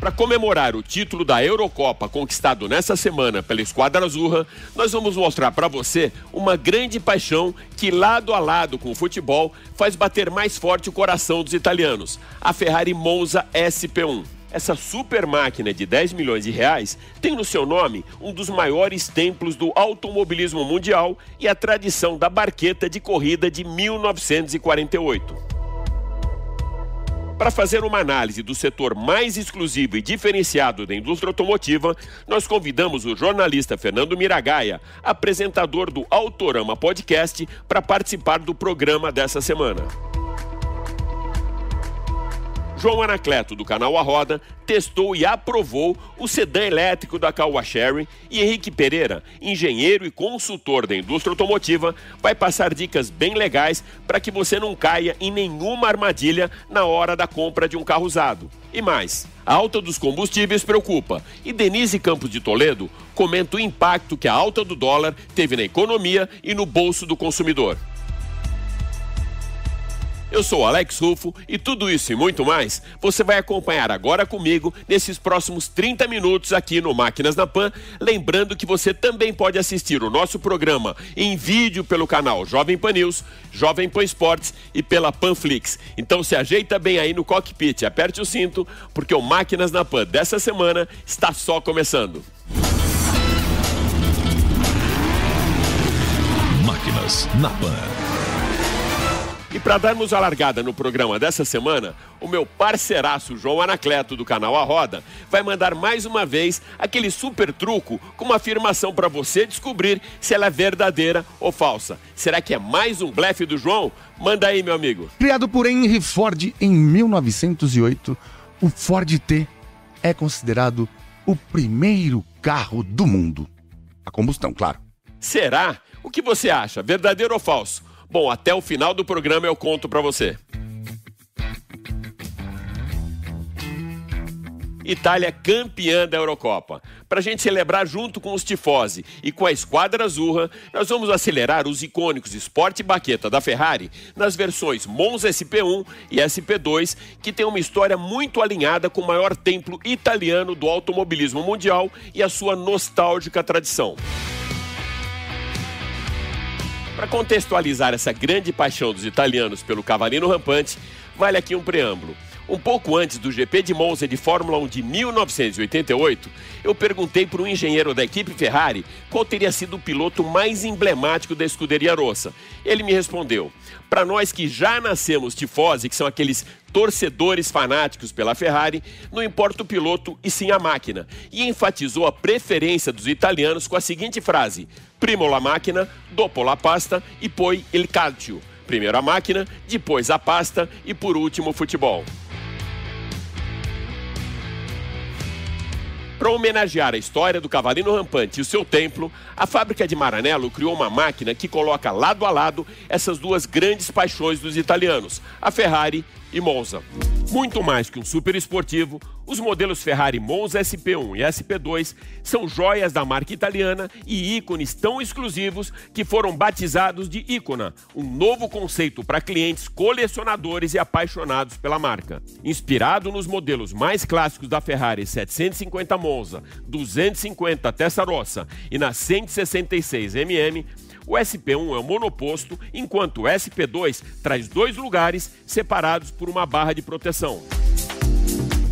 Para comemorar o título da Eurocopa conquistado nessa semana pela Esquadra Azurra, nós vamos mostrar para você uma grande paixão que, lado a lado com o futebol, faz bater mais forte o coração dos italianos: a Ferrari Monza SP1. Essa super máquina de 10 milhões de reais tem no seu nome um dos maiores templos do automobilismo mundial e a tradição da barqueta de corrida de 1948. Para fazer uma análise do setor mais exclusivo e diferenciado da indústria automotiva, nós convidamos o jornalista Fernando Miragaia, apresentador do Autorama Podcast, para participar do programa dessa semana. João Anacleto, do canal A Roda, testou e aprovou o sedã elétrico da Caoa Sherry e Henrique Pereira, engenheiro e consultor da indústria automotiva, vai passar dicas bem legais para que você não caia em nenhuma armadilha na hora da compra de um carro usado. E mais, a alta dos combustíveis preocupa e Denise Campos de Toledo comenta o impacto que a alta do dólar teve na economia e no bolso do consumidor. Eu sou Alex Rufo e tudo isso e muito mais você vai acompanhar agora comigo nesses próximos 30 minutos aqui no Máquinas na Pan. Lembrando que você também pode assistir o nosso programa em vídeo pelo canal Jovem Pan News, Jovem Pan Esportes e pela Panflix. Então se ajeita bem aí no cockpit, aperte o cinto, porque o Máquinas na Pan dessa semana está só começando. Máquinas na Pan. E para darmos a largada no programa dessa semana, o meu parceiraço João Anacleto do canal A Roda vai mandar mais uma vez aquele super truco com uma afirmação para você descobrir se ela é verdadeira ou falsa. Será que é mais um blefe do João? Manda aí, meu amigo. Criado por Henry Ford em 1908, o Ford T é considerado o primeiro carro do mundo. A combustão, claro. Será? O que você acha? Verdadeiro ou falso? Bom, até o final do programa eu conto para você. Itália campeã da Eurocopa. Para a gente celebrar junto com os Tifosi e com a Esquadra Azurra, nós vamos acelerar os icônicos Sport Baqueta da Ferrari nas versões Monza SP1 e SP2, que tem uma história muito alinhada com o maior templo italiano do automobilismo mundial e a sua nostálgica tradição. Para contextualizar essa grande paixão dos italianos pelo cavalino rampante, vale aqui um preâmbulo. Um pouco antes do GP de Monza de Fórmula 1 de 1988, eu perguntei para um engenheiro da equipe Ferrari qual teria sido o piloto mais emblemático da escuderia Rossa. Ele me respondeu: para nós que já nascemos tifosi, que são aqueles torcedores fanáticos pela Ferrari, não importa o piloto e sim a máquina. E enfatizou a preferência dos italianos com a seguinte frase: Primo la máquina, dopo la pasta e poi il calcio. Primeiro a máquina, depois a pasta e por último o futebol. Para homenagear a história do Cavalino Rampante e o seu templo, a fábrica de Maranello criou uma máquina que coloca lado a lado essas duas grandes paixões dos italianos, a Ferrari e Monza. Muito mais que um super esportivo, os modelos Ferrari Monza SP1 e SP2 são joias da marca italiana e ícones tão exclusivos que foram batizados de Icona, um novo conceito para clientes colecionadores e apaixonados pela marca. Inspirado nos modelos mais clássicos da Ferrari 750 Monza, 250 Testarossa e na 166 MM, o SP1 é o monoposto, enquanto o SP2 traz dois lugares separados por uma barra de proteção.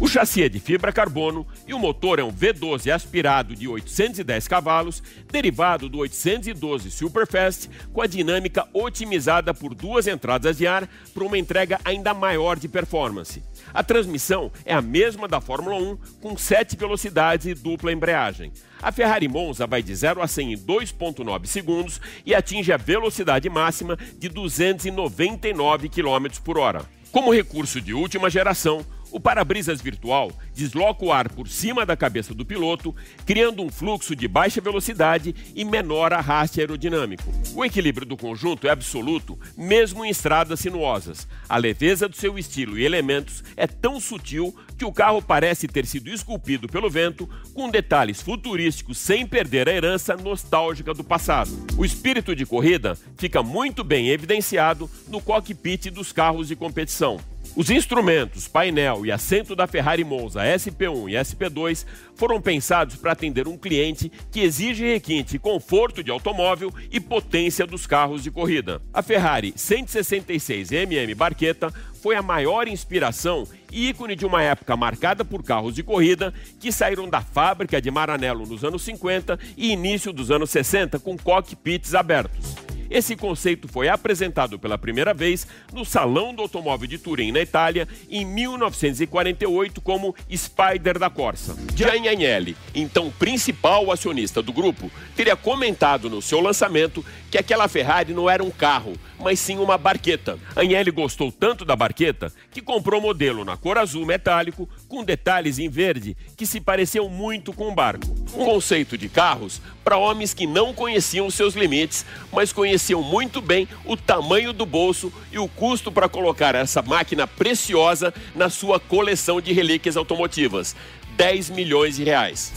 O chassi é de fibra carbono e o motor é um V12 aspirado de 810 cavalos, derivado do 812 Superfast, com a dinâmica otimizada por duas entradas de ar para uma entrega ainda maior de performance. A transmissão é a mesma da Fórmula 1, com 7 velocidades e dupla embreagem. A Ferrari Monza vai de 0 a 100 em 2,9 segundos e atinge a velocidade máxima de 299 km por hora. Como recurso de última geração, o para-brisas virtual desloca o ar por cima da cabeça do piloto, criando um fluxo de baixa velocidade e menor arraste aerodinâmico. O equilíbrio do conjunto é absoluto, mesmo em estradas sinuosas. A leveza do seu estilo e elementos é tão sutil que o carro parece ter sido esculpido pelo vento, com detalhes futurísticos sem perder a herança nostálgica do passado. O espírito de corrida fica muito bem evidenciado no cockpit dos carros de competição. Os instrumentos, painel e assento da Ferrari Monza SP1 e SP2 foram pensados para atender um cliente que exige requinte conforto de automóvel e potência dos carros de corrida. A Ferrari 166 MM Barqueta foi a maior inspiração e ícone de uma época marcada por carros de corrida que saíram da fábrica de Maranello nos anos 50 e início dos anos 60 com cockpits abertos. Esse conceito foi apresentado pela primeira vez no Salão do Automóvel de Turim, na Itália, em 1948, como Spider da Corsa. Gianni Agnelli, então principal acionista do grupo, teria comentado no seu lançamento que aquela Ferrari não era um carro, mas sim uma barqueta. Agnelli gostou tanto da barqueta que comprou o modelo na cor azul metálico, com detalhes em verde que se pareciam muito com um barco. Um conceito de carros para homens que não conheciam seus limites, mas conheciam muito bem o tamanho do bolso e o custo para colocar essa máquina preciosa na sua coleção de relíquias automotivas. 10 milhões de reais.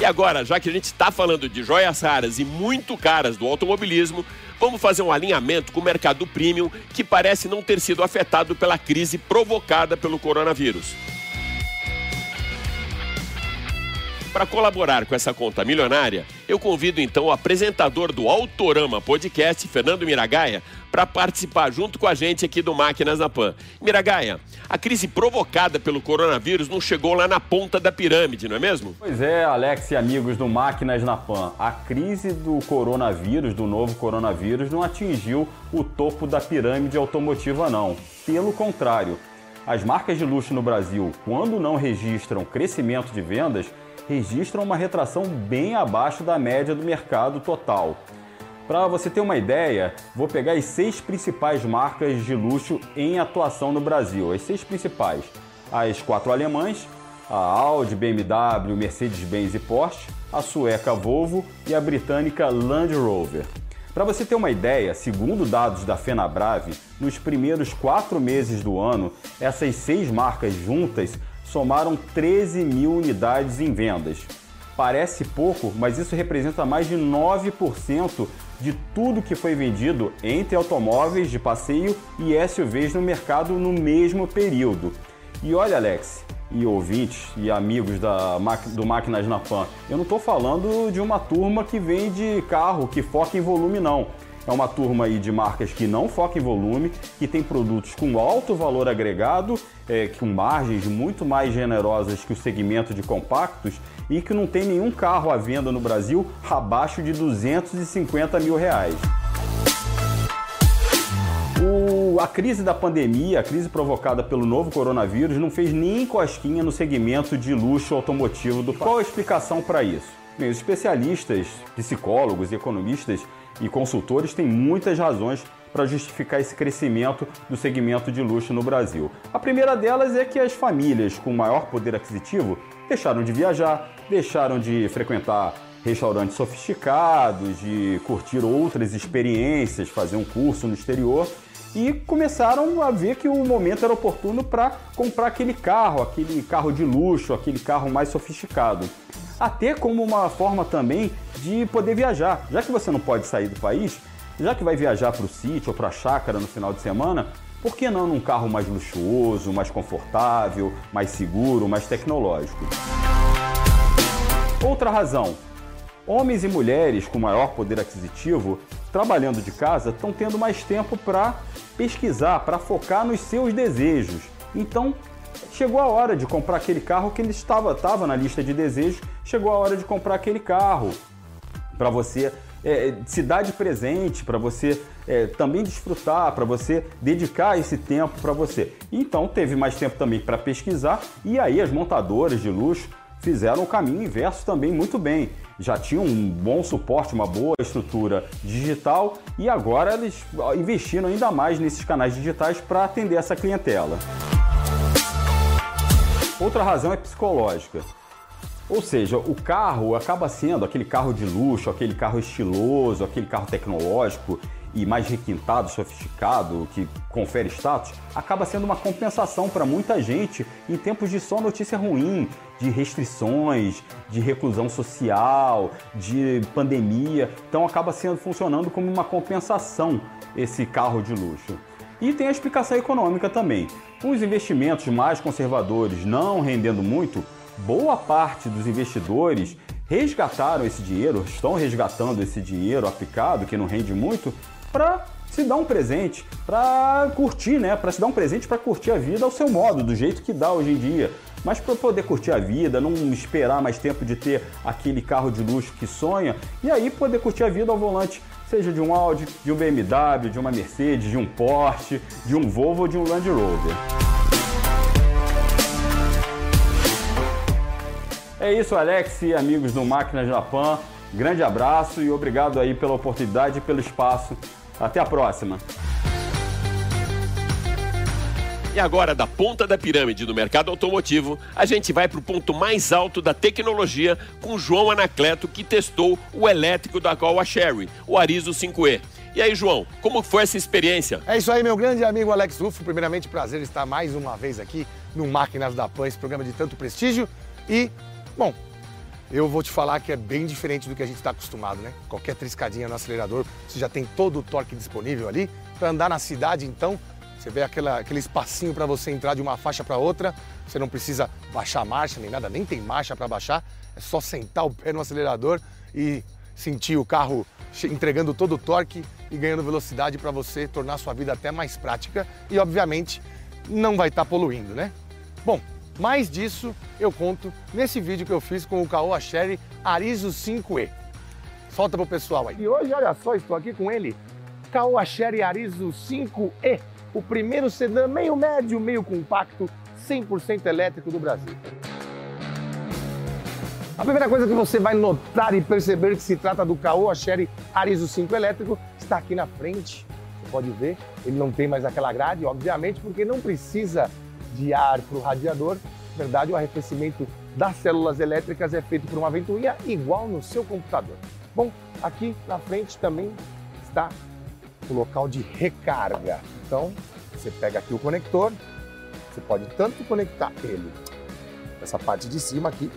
E agora, já que a gente está falando de joias raras e muito caras do automobilismo, vamos fazer um alinhamento com o mercado premium que parece não ter sido afetado pela crise provocada pelo coronavírus. Para colaborar com essa conta milionária, eu convido então o apresentador do Autorama Podcast, Fernando Miragaia, para participar junto com a gente aqui do Máquinas na Pan. Miragaia, a crise provocada pelo coronavírus não chegou lá na ponta da pirâmide, não é mesmo? Pois é, Alex e amigos do Máquinas na Pan. A crise do coronavírus, do novo coronavírus, não atingiu o topo da pirâmide automotiva, não. Pelo contrário, as marcas de luxo no Brasil, quando não registram crescimento de vendas, registram uma retração bem abaixo da média do mercado total. Para você ter uma ideia, vou pegar as seis principais marcas de luxo em atuação no Brasil. As seis principais: as quatro alemães, a Audi, BMW, Mercedes-Benz e Porsche, a sueca Volvo e a britânica Land Rover. Para você ter uma ideia, segundo dados da Fenabrave, nos primeiros quatro meses do ano, essas seis marcas juntas somaram 13 mil unidades em vendas. Parece pouco, mas isso representa mais de 9% de tudo que foi vendido entre automóveis de passeio e SUVs no mercado no mesmo período. E olha, Alex, e ouvintes e amigos da, do Máquinas na Pan, eu não estou falando de uma turma que vende carro que foca em volume, não. É uma turma aí de marcas que não foca em volume, que tem produtos com alto valor agregado, é, com margens muito mais generosas que o segmento de compactos e que não tem nenhum carro à venda no Brasil abaixo de 250 mil reais. A crise da pandemia, a crise provocada pelo novo coronavírus, não fez nem cosquinha no segmento de luxo automotivo do país. Qual a explicação para isso? Bem, os especialistas, psicólogos economistas e consultores têm muitas razões para justificar esse crescimento do segmento de luxo no Brasil. A primeira delas é que as famílias com maior poder aquisitivo deixaram de viajar, deixaram de frequentar restaurantes sofisticados, de curtir outras experiências, fazer um curso no exterior e começaram a ver que o momento era oportuno para comprar aquele carro, aquele carro de luxo, aquele carro mais sofisticado até como uma forma também de poder viajar. Já que você não pode sair do país, já que vai viajar para o sítio ou para a chácara no final de semana, por que não num carro mais luxuoso, mais confortável, mais seguro, mais tecnológico? Outra razão: homens e mulheres com maior poder aquisitivo, trabalhando de casa, estão tendo mais tempo para pesquisar, para focar nos seus desejos. Então, chegou a hora de comprar aquele carro que ele estava, estava na lista de desejos, chegou a hora de comprar aquele carro para você é, se dar de presente, para você é, também desfrutar, para você dedicar esse tempo para você. Então teve mais tempo também para pesquisar e aí as montadoras de luxo fizeram o caminho inverso também muito bem. Já tinham um bom suporte, uma boa estrutura digital e agora eles investiram ainda mais nesses canais digitais para atender essa clientela. Outra razão é psicológica. Ou seja, o carro acaba sendo aquele carro de luxo, aquele carro estiloso, aquele carro tecnológico e mais requintado, sofisticado, que confere status, acaba sendo uma compensação para muita gente em tempos de só notícia ruim, de restrições, de reclusão social, de pandemia. Então acaba sendo funcionando como uma compensação esse carro de luxo. E tem a explicação econômica também. Com os investimentos mais conservadores não rendendo muito, boa parte dos investidores resgataram esse dinheiro, estão resgatando esse dinheiro aplicado, que não rende muito, para se dar um presente, para curtir, né? Para se dar um presente para curtir a vida ao seu modo, do jeito que dá hoje em dia. Mas para poder curtir a vida, não esperar mais tempo de ter aquele carro de luxo que sonha, e aí poder curtir a vida ao volante, seja de um Audi, de um BMW, de uma Mercedes, de um Porsche, de um Volvo ou de um Land Rover. É isso, Alex e amigos do Máquinas Japan. Grande abraço e obrigado aí pela oportunidade e pelo espaço. Até a próxima. E agora, da ponta da pirâmide do mercado automotivo, a gente vai para o ponto mais alto da tecnologia com João Anacleto, que testou o elétrico da Caoa Sherry, o Arizo 5E. E aí, João, como foi essa experiência? É isso aí, meu grande amigo Alex Ruffo. Primeiramente, prazer estar mais uma vez aqui no Máquinas da Pan, esse programa de tanto prestígio. E, bom, eu vou te falar que é bem diferente do que a gente está acostumado, né? Qualquer triscadinha no acelerador, você já tem todo o torque disponível ali. Para andar na cidade, então, você vê aquela, aquele espacinho para você entrar de uma faixa para outra. Você não precisa baixar a marcha nem nada, nem tem marcha para baixar. É só sentar o pé no acelerador e sentir o carro entregando todo o torque e ganhando velocidade para você tornar sua vida até mais prática e, obviamente, não vai estar tá poluindo, né? Bom, mais disso eu conto nesse vídeo que eu fiz com o Caoa Sherry Arizo 5E. Solta pro pessoal aí. E hoje, olha só, estou aqui com ele, Caoa Sherry Arizo 5E, o primeiro sedã meio médio, meio compacto, 100% elétrico do Brasil. A primeira coisa que você vai notar e perceber que se trata do Caoa Sherry Arizo 5 elétrico está aqui na frente. Você pode ver, ele não tem mais aquela grade, obviamente, porque não precisa de ar para o radiador. Na verdade, o arrefecimento das células elétricas é feito por uma ventoinha igual no seu computador. Bom, aqui na frente também está o local de recarga. Então, você pega aqui o conector, você pode tanto conectar ele essa parte de cima aqui,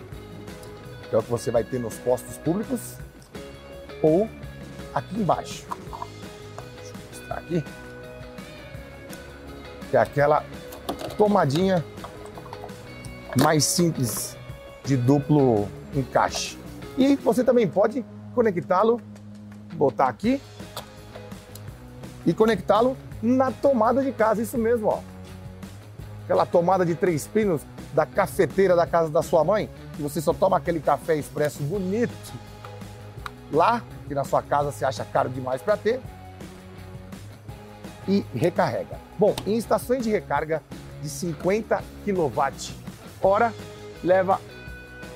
que é o que você vai ter nos postos públicos, ou aqui embaixo. Deixa eu mostrar aqui. Que é aquela tomadinha mais simples de duplo encaixe. E você também pode conectá-lo, botar aqui e conectá-lo na tomada de casa, isso mesmo, ó. Aquela tomada de três pinos da cafeteira da casa da sua mãe, que você só toma aquele café expresso bonito lá, que na sua casa você acha caro demais para ter, e recarrega. Bom, em estações de recarga de 50 kWh leva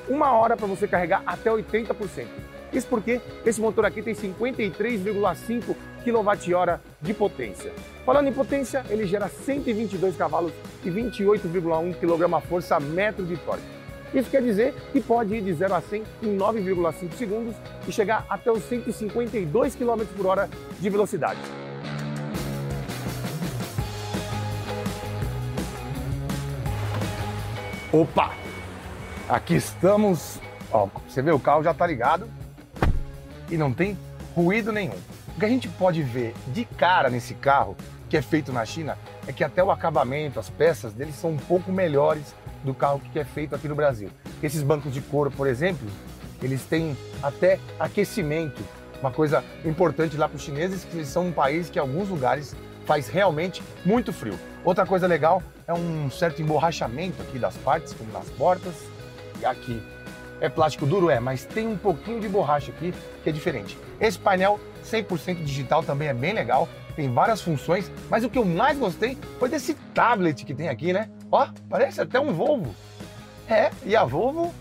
uma hora para você carregar até 80%. Isso porque esse motor aqui tem 53,5 kWh de potência. Falando em potência, ele gera 122 cavalos e 28,1 kgfm metro de torque. Isso quer dizer que pode ir de 0 a 100 em 9,5 segundos e chegar até os 152 km por hora de velocidade. Opa! Aqui estamos. Ó, você vê, o carro já está ligado e não tem ruído nenhum. O que a gente pode ver de cara nesse carro, que é feito na China, é que até o acabamento, as peças deles são um pouco melhores do carro que é feito aqui no Brasil. Esses bancos de couro, por exemplo, eles têm até aquecimento. Uma coisa importante lá para os chineses, que eles são um país que em alguns lugares faz realmente muito frio. Outra coisa legal é um certo emborrachamento aqui das partes, como nas portas e aqui. É plástico duro? É, mas tem um pouquinho de borracha aqui que é diferente. Esse painel 100% digital também é bem legal, tem várias funções, mas o que eu mais gostei foi desse tablet que tem aqui, né? Ó, parece até um Volvo. É, e a Volvo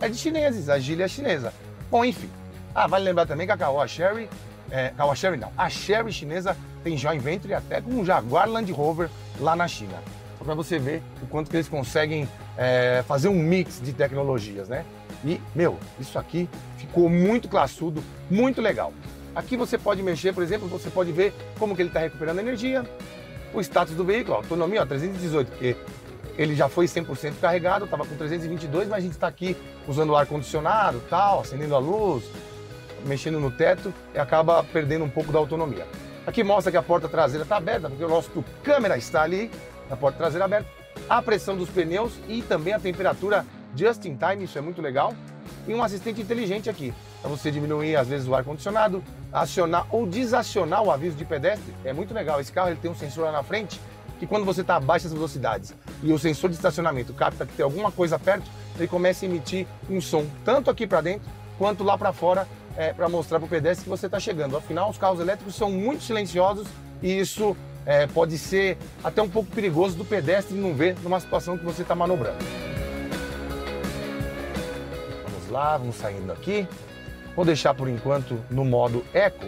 é de chineses, a Geely é chinesa. Bom, enfim. Ah, vale lembrar também que a Caoa Sherry, é, não, a Sherry chinesa tem joint venture até com um Jaguar Land Rover lá na China. Só para você ver o quanto que eles conseguem é, fazer um mix de tecnologias, né? E, meu, isso aqui ficou muito classudo, muito legal. Aqui você pode mexer, por exemplo, você pode ver como que ele está recuperando energia, o status do veículo, autonomia, ó, 318, porque ele já foi 100% carregado, estava com 322, mas a gente está aqui usando o ar-condicionado, tal, acendendo a luz, mexendo no teto e acaba perdendo um pouco da autonomia. Aqui mostra que a porta traseira está aberta, porque o nosso câmera está ali, a porta traseira aberta, a pressão dos pneus e também a temperatura just in time, isso é muito legal. E um assistente inteligente aqui, para você diminuir às vezes o ar-condicionado, acionar ou desacionar o aviso de pedestre. É muito legal. Esse carro ele tem um sensor lá na frente que quando você está a baixas velocidades e o sensor de estacionamento capta que tem alguma coisa perto, ele começa a emitir um som tanto aqui para dentro quanto lá para fora é, para mostrar para o pedestre que você está chegando. Afinal, os carros elétricos são muito silenciosos e isso é, pode ser até um pouco perigoso do pedestre não ver numa situação que você está manobrando. Vamos lá, vamos saindo aqui. Vou deixar por enquanto no modo Eco.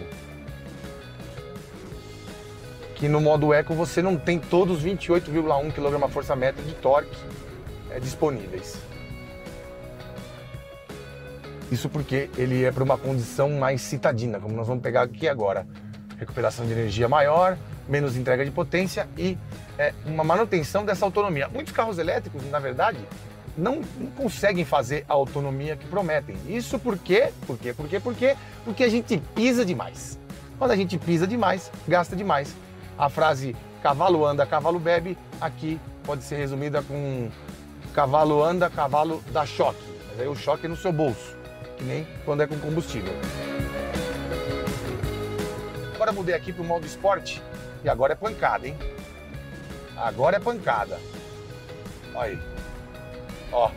Que no modo Eco você não tem todos os 28,1 kgfm de torque é, disponíveis. Isso porque ele é para uma condição mais citadina, como nós vamos pegar aqui agora. Recuperação de energia maior, menos entrega de potência e é, uma manutenção dessa autonomia. Muitos carros elétricos, na verdade, não, não, conseguem fazer a autonomia que prometem. Isso por quê? Por quê? Por quê? Por quê? Porque a gente pisa demais. Quando a gente pisa demais, gasta demais. A frase cavalo anda, cavalo bebe, aqui pode ser resumida com cavalo anda, cavalo dá choque. Mas aí o choque é no seu bolso que nem quando é com combustível. Agora mudei aqui para o modo esporte e agora é pancada, hein? Agora é pancada. Olha aí. Ó.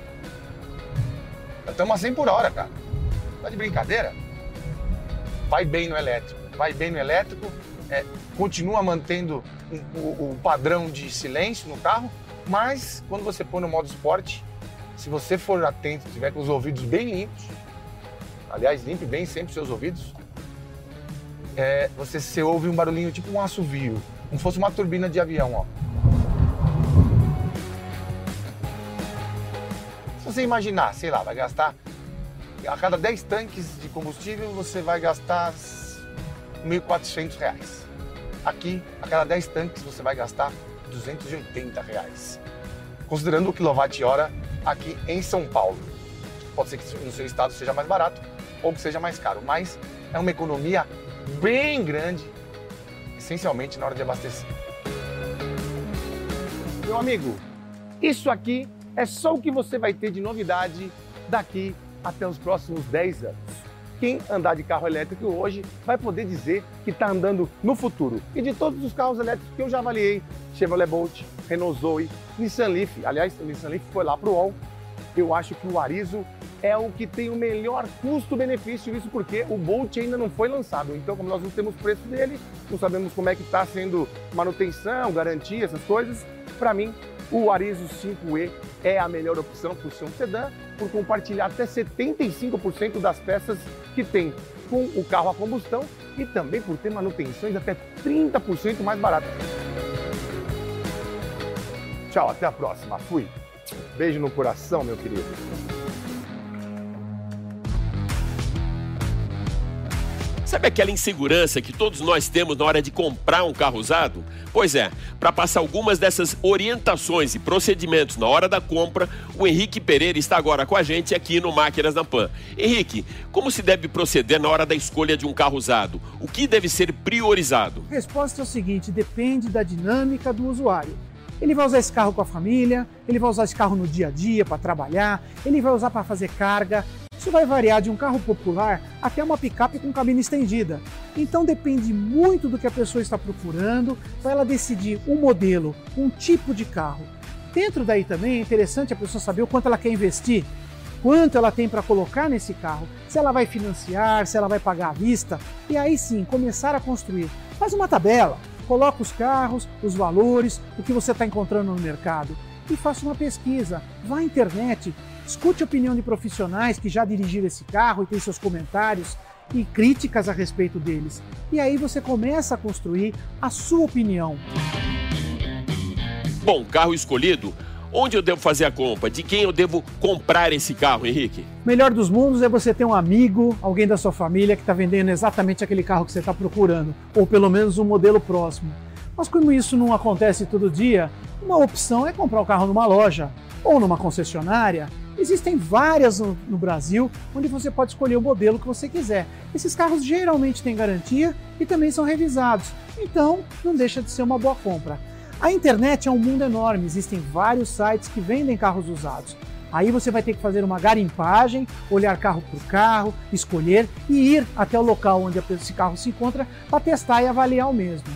Estamos a 100 por hora, cara. Tá de brincadeira? Vai bem no elétrico. Vai bem no elétrico. É, continua mantendo o, o, o padrão de silêncio no carro, mas quando você põe no modo esporte, se você for atento, tiver com os ouvidos bem limpos, aliás, limpe bem sempre seus ouvidos, é, você, você ouve um barulhinho tipo um assovio, como fosse uma turbina de avião, ó. Se você imaginar, sei lá, vai gastar a cada 10 tanques de combustível você vai gastar R$ 1.400. Aqui, a cada 10 tanques você vai gastar 280 reais. Considerando o quilowatt-hora aqui em São Paulo. Pode ser que no seu estado seja mais barato, ou que seja mais caro, mas é uma economia bem grande, essencialmente na hora de abastecer. Meu amigo, isso aqui é só o que você vai ter de novidade daqui até os próximos 10 anos. Quem andar de carro elétrico hoje vai poder dizer que está andando no futuro. E de todos os carros elétricos que eu já avaliei, Chevrolet Bolt, Renault Zoe, Nissan Leaf, aliás, o Nissan Leaf foi lá para o UOL, eu acho que o Arizo é o que tem o melhor custo-benefício, isso porque o Bolt ainda não foi lançado. Então, como nós não temos preço dele, não sabemos como é que está sendo manutenção, garantia, essas coisas, para mim, o Arizo 5E é a melhor opção por ser um sedã, por compartilhar até 75% das peças que tem com o carro a combustão e também por ter manutenções até 30% mais baratas. Tchau, até a próxima. Fui. Beijo no coração, meu querido. Sabe aquela insegurança que todos nós temos na hora de comprar um carro usado? Pois é, para passar algumas dessas orientações e procedimentos na hora da compra, o Henrique Pereira está agora com a gente aqui no Máquinas da Pan. Henrique, como se deve proceder na hora da escolha de um carro usado? O que deve ser priorizado? A resposta é o seguinte: depende da dinâmica do usuário. Ele vai usar esse carro com a família, ele vai usar esse carro no dia a dia para trabalhar, ele vai usar para fazer carga, isso vai variar de um carro popular até uma picape com cabine estendida. Então depende muito do que a pessoa está procurando para ela decidir um modelo, um tipo de carro. Dentro daí também é interessante a pessoa saber o quanto ela quer investir, quanto ela tem para colocar nesse carro, se ela vai financiar, se ela vai pagar à vista, e aí sim começar a construir. Faz uma tabela, coloca os carros, os valores, o que você está encontrando no mercado e faça uma pesquisa. Vá à internet, escute a opinião de profissionais que já dirigiram esse carro e tem seus comentários e críticas a respeito deles. E aí você começa a construir a sua opinião. Bom, carro escolhido. Onde eu devo fazer a compra? De quem eu devo comprar esse carro, Henrique? Melhor dos mundos é você ter um amigo, alguém da sua família que está vendendo exatamente aquele carro que você está procurando, ou pelo menos um modelo próximo. Mas como isso não acontece todo dia, uma opção é comprar o carro numa loja ou numa concessionária. Existem várias no, no, Brasil onde você pode escolher o modelo que você quiser. Esses carros geralmente têm garantia e também são revisados, então não deixa de ser uma boa compra. A internet é um mundo enorme, existem vários sites que vendem carros usados. Aí você vai ter que fazer uma garimpagem, olhar carro por carro, escolher e ir até o local onde esse carro se encontra para testar e avaliar o mesmo.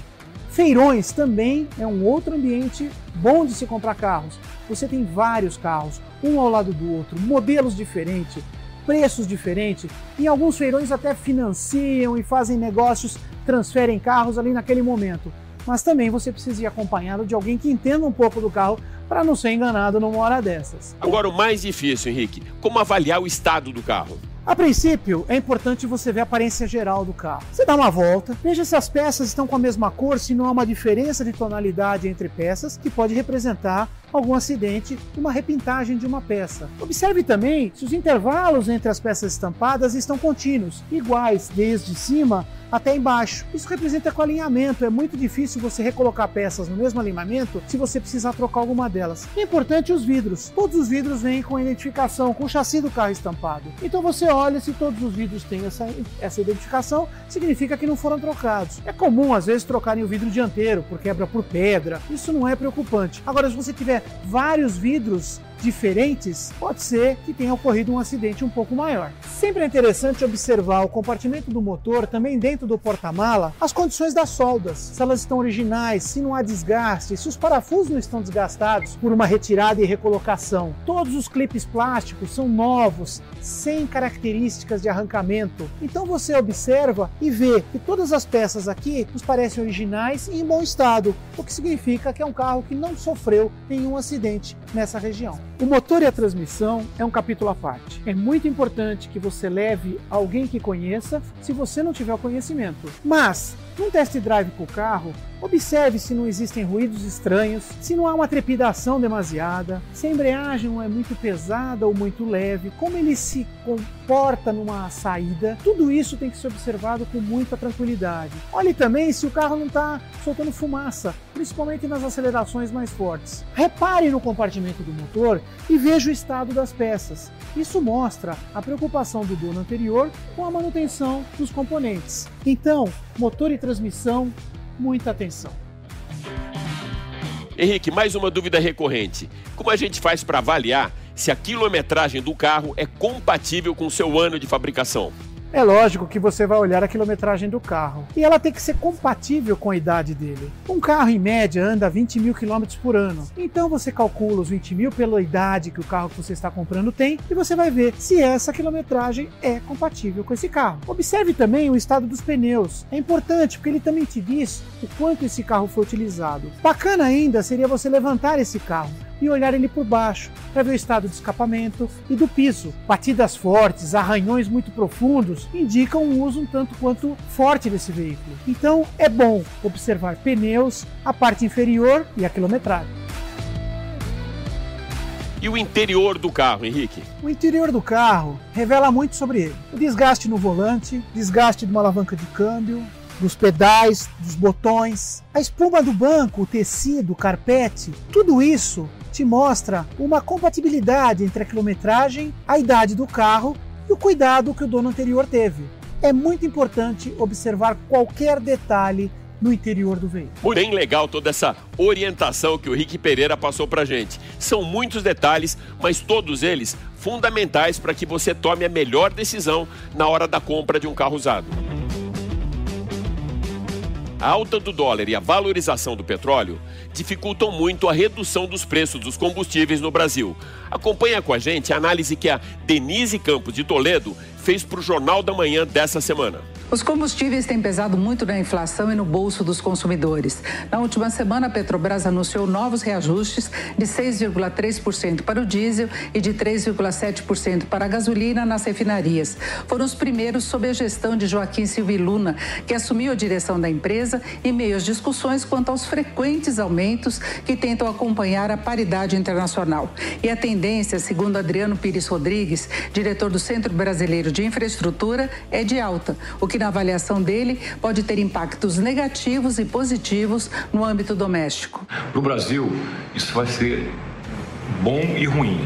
Feirões também é um outro ambiente bom de se comprar carros. Você tem vários carros, um ao lado do outro, modelos diferentes, preços diferentes. Em alguns feirões até financiam e fazem negócios, transferem carros ali naquele momento. Mas também você precisa ir acompanhado de alguém que entenda um pouco do carro para não ser enganado numa hora dessas. Agora, o mais difícil, Henrique, como avaliar o estado do carro? A princípio, é importante você ver a aparência geral do carro. Você dá uma volta, veja se as peças estão com a mesma cor, se não há uma diferença de tonalidade entre peças, que pode representar algum acidente e uma repintagem de uma peça. Observe também se os intervalos entre as peças estampadas estão contínuos, iguais desde cima até embaixo. Isso representa com alinhamento. É muito difícil você recolocar peças no mesmo alinhamento se você precisar trocar alguma delas. É importante os vidros. Todos os vidros vêm com identificação, com o chassi do carro estampado. Então você olha se todos os vidros têm essa, essa identificação, significa que não foram trocados. É comum às vezes trocarem o vidro dianteiro por quebra por pedra. Isso não é preocupante. Agora, se você tiver vários vidros diferentes, pode ser que tenha ocorrido um acidente um pouco maior. Sempre é interessante observar o compartimento do motor, também dentro do porta-mala, as condições das soldas, se elas estão originais, se não há desgaste, se os parafusos não estão desgastados por uma retirada e recolocação. Todos os clipes plásticos são novos, sem características de arrancamento. Então você observa e vê que todas as peças aqui nos parecem originais e em bom estado, o que significa que é um carro que não sofreu nenhum acidente nessa região. O motor e a transmissão é um capítulo à parte. É muito importante que você leve alguém que conheça, se você não tiver o conhecimento. Mas, num test drive com o carro, Observe se não existem ruídos estranhos, se não há uma trepidação demasiada, se a embreagem não é muito pesada ou muito leve, como ele se comporta numa saída. Tudo isso tem que ser observado com muita tranquilidade. Olhe também se o carro não está soltando fumaça, principalmente nas acelerações mais fortes. Repare no compartimento do motor e veja o estado das peças. Isso mostra a preocupação do dono anterior com a manutenção dos componentes. Então, motor e transmissão muita atenção. Henrique, mais uma dúvida recorrente. Como a gente faz para avaliar se a quilometragem do carro é compatível com o seu ano de fabricação? É lógico que você vai olhar a quilometragem do carro e ela tem que ser compatível com a idade dele. Um carro, em média, anda 20 mil quilômetros por ano. Então você calcula os 20 mil pela idade que o carro que você está comprando tem e você vai ver se essa quilometragem é compatível com esse carro. Observe também o estado dos pneus. É importante porque ele também te diz o quanto esse carro foi utilizado. Bacana ainda seria você levantar esse carro e olhar ele por baixo para ver o estado de escapamento e do piso. Batidas fortes, arranhões muito profundos indicam um uso um tanto quanto forte desse veículo. Então é bom observar pneus, a parte inferior e a quilometragem. E o interior do carro, Henrique? O interior do carro revela muito sobre ele. O desgaste no volante, desgaste de uma alavanca de câmbio, dos pedais, dos botões, a espuma do banco, o tecido, o carpete, tudo isso te mostra uma compatibilidade entre a quilometragem, a idade do carro e o cuidado que o dono anterior teve. É muito importante observar qualquer detalhe no interior do veículo. Bem legal toda essa orientação que o Rick Pereira passou para gente. São muitos detalhes, mas todos eles fundamentais para que você tome a melhor decisão na hora da compra de um carro usado. A alta do dólar e a valorização do petróleo dificultam muito a redução dos preços dos combustíveis no Brasil. Acompanha com a gente a análise que a Denise Campos de Toledo fez para o Jornal da Manhã dessa semana. Os combustíveis têm pesado muito na inflação e no bolso dos consumidores. Na última semana, a Petrobras anunciou novos reajustes de 6,3% para o diesel e de 3,7% para a gasolina nas refinarias. Foram os primeiros sob a gestão de Joaquim Silva Luna, que assumiu a direção da empresa em meio às discussões quanto aos frequentes aumentos que tentam acompanhar a paridade internacional. E a tendência, segundo Adriano Pires Rodrigues, diretor do Centro Brasileiro de Infraestrutura, é de alta, o que na avaliação dele, pode ter impactos negativos e positivos no âmbito doméstico. Para o Brasil, isso vai ser bom e ruim.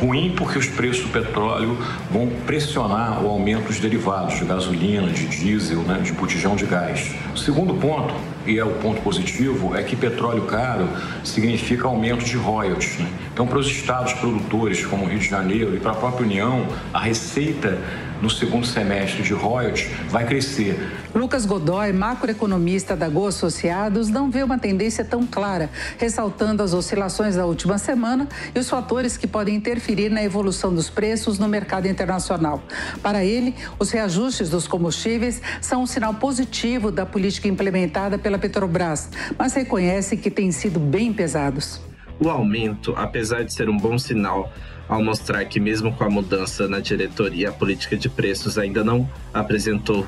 Ruim porque os preços do petróleo vão pressionar o aumento dos derivados de gasolina, de diesel, né, de botijão de gás. O segundo ponto, e é o ponto positivo, é que petróleo caro significa aumento de royalties. Né? Então, para os estados produtores como o Rio de Janeiro e para a própria União, a receita no segundo semestre de royalties vai crescer. Lucas Godoy, macroeconomista da Go Associados, não vê uma tendência tão clara, ressaltando as oscilações da última semana e os fatores que podem interferir na evolução dos preços no mercado internacional. Para ele, os reajustes dos combustíveis são um sinal positivo da política implementada pela Petrobras, mas reconhece que têm sido bem pesados. O aumento, apesar de ser um bom sinal, ao mostrar que, mesmo com a mudança na diretoria, a política de preços ainda não apresentou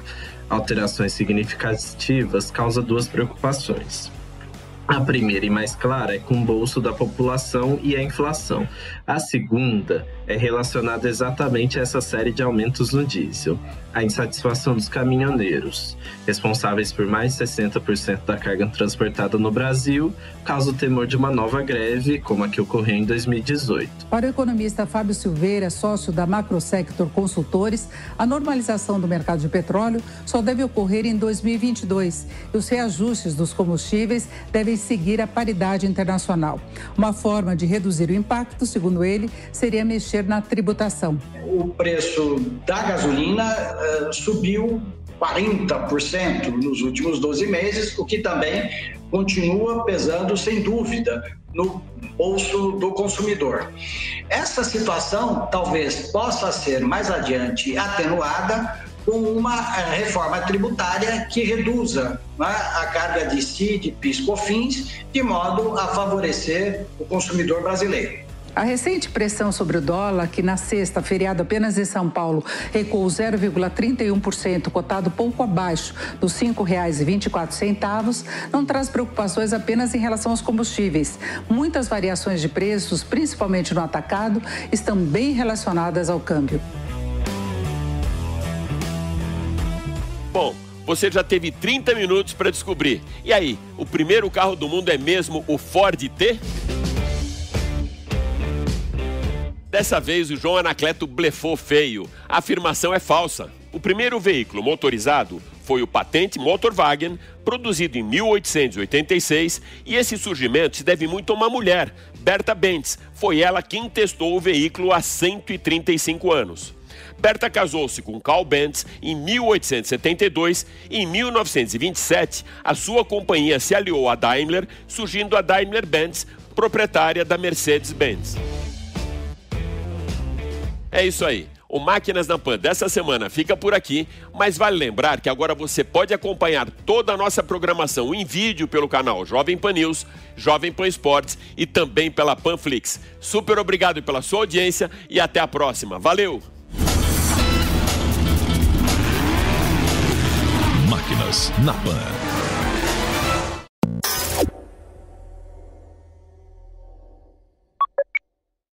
alterações significativas, causa duas preocupações. A primeira e mais clara é com o bolso da população e a inflação. A segunda é relacionada exatamente a essa série de aumentos no diesel. A insatisfação dos caminhoneiros, responsáveis por mais de 60% da carga transportada no Brasil, causa o temor de uma nova greve, como a que ocorreu em 2018. Para o economista Fábio Silveira, sócio da Macrosector Consultores, a normalização do mercado de petróleo só deve ocorrer em 2022 e os reajustes dos combustíveis devem seguir a paridade internacional. Uma forma de reduzir o impacto, segundo ele, seria mexer mexer na tributação. O preço da gasolina uh, subiu 40% nos últimos 12 meses, o que também continua pesando, sem dúvida, no bolso do consumidor. Essa situação talvez possa ser mais adiante atenuada com uma eh, reforma tributária que reduza né, a carga de CID, PIS, COFINS, de modo a favorecer o consumidor brasileiro. A recente pressão sobre o dólar, que na sexta, feriado apenas em São Paulo, recuou 0,31%, cotado pouco abaixo dos R$ 5,24, não traz preocupações apenas em relação aos combustíveis. Muitas variações de preços, principalmente no atacado, estão bem relacionadas ao câmbio. Bom, você já teve 30 minutos para descobrir. E aí, o primeiro carro do mundo é mesmo o Ford T? Dessa vez, o João Anacleto blefou feio. A afirmação é falsa. O primeiro veículo motorizado foi o patente Motorwagen, produzido em 1886, e esse surgimento se deve muito a uma mulher, Berta Bentz. Foi ela quem testou o veículo há 135 anos. Berta casou-se com Carl Benz em 1872 e em 1927 a sua companhia se aliou à Daimler, surgindo a Daimler-Benz, proprietária da Mercedes-Benz. É isso aí. O Máquinas na Pan dessa semana fica por aqui, mas vale lembrar que agora você pode acompanhar toda a nossa programação em vídeo pelo canal Jovem Pan News, Jovem Pan Esportes e também pela Panflix. Super obrigado pela sua audiência e até a próxima. Valeu! Máquinas na Pan.